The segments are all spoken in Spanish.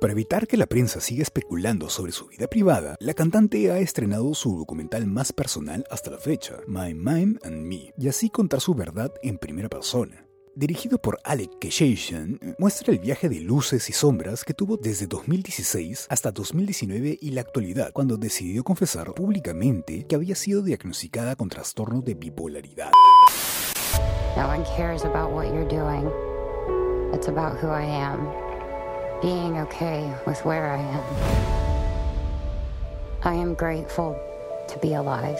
Para evitar que la prensa siga especulando sobre su vida privada, la cantante ha estrenado su documental más personal hasta la fecha, My Mime and Me, y así contar su verdad en primera persona. Dirigido por Alec Keshayshan, muestra el viaje de luces y sombras que tuvo desde 2016 hasta 2019 y la actualidad, cuando decidió confesar públicamente que había sido diagnosticada con trastorno de bipolaridad. No one cares about what you're doing. It's about who I am. Being okay with where I am. I am grateful to be alive.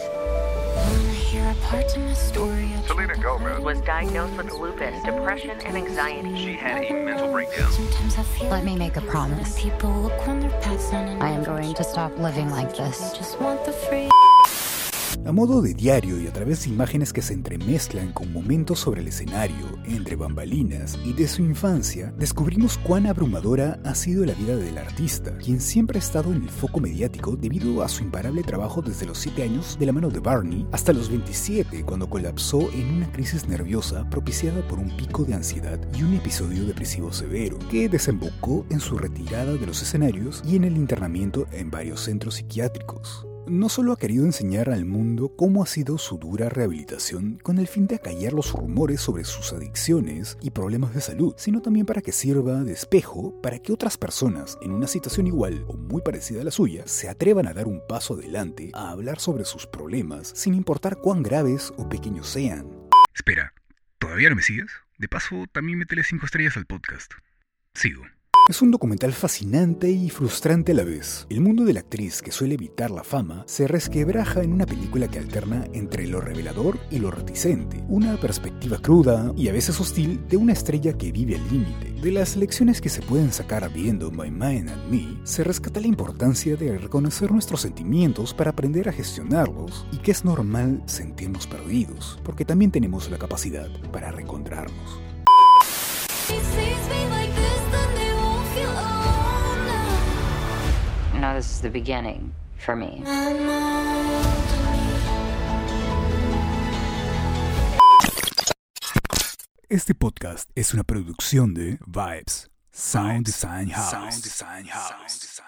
Selena Gomez was diagnosed with lupus, depression, and anxiety. She had a mental breakdown. Let me make a promise. I am going to stop living like this. A modo de diario y a través de imágenes que se entremezclan con momentos sobre el escenario, entre bambalinas y de su infancia, descubrimos cuán abrumadora ha sido la vida del artista, quien siempre ha estado en el foco mediático debido a su imparable trabajo desde los 7 años de la mano de Barney hasta los 27 cuando colapsó en una crisis nerviosa propiciada por un pico de ansiedad y un episodio depresivo severo, que desembocó en su retirada de los escenarios y en el internamiento en varios centros psiquiátricos no solo ha querido enseñar al mundo cómo ha sido su dura rehabilitación con el fin de acallar los rumores sobre sus adicciones y problemas de salud, sino también para que sirva de espejo para que otras personas en una situación igual o muy parecida a la suya se atrevan a dar un paso adelante a hablar sobre sus problemas sin importar cuán graves o pequeños sean. Espera, ¿todavía no me sigues? De paso, también métele 5 estrellas al podcast. Sigo. Es un documental fascinante y frustrante a la vez. El mundo de la actriz que suele evitar la fama se resquebraja en una película que alterna entre lo revelador y lo reticente, una perspectiva cruda y a veces hostil de una estrella que vive al límite. De las lecciones que se pueden sacar viendo My Mind and Me, se rescata la importancia de reconocer nuestros sentimientos para aprender a gestionarlos y que es normal sentirnos perdidos, porque también tenemos la capacidad para reencontrarnos. No, this is the beginning for me. Este podcast es una producción de Vibes Sound Design House.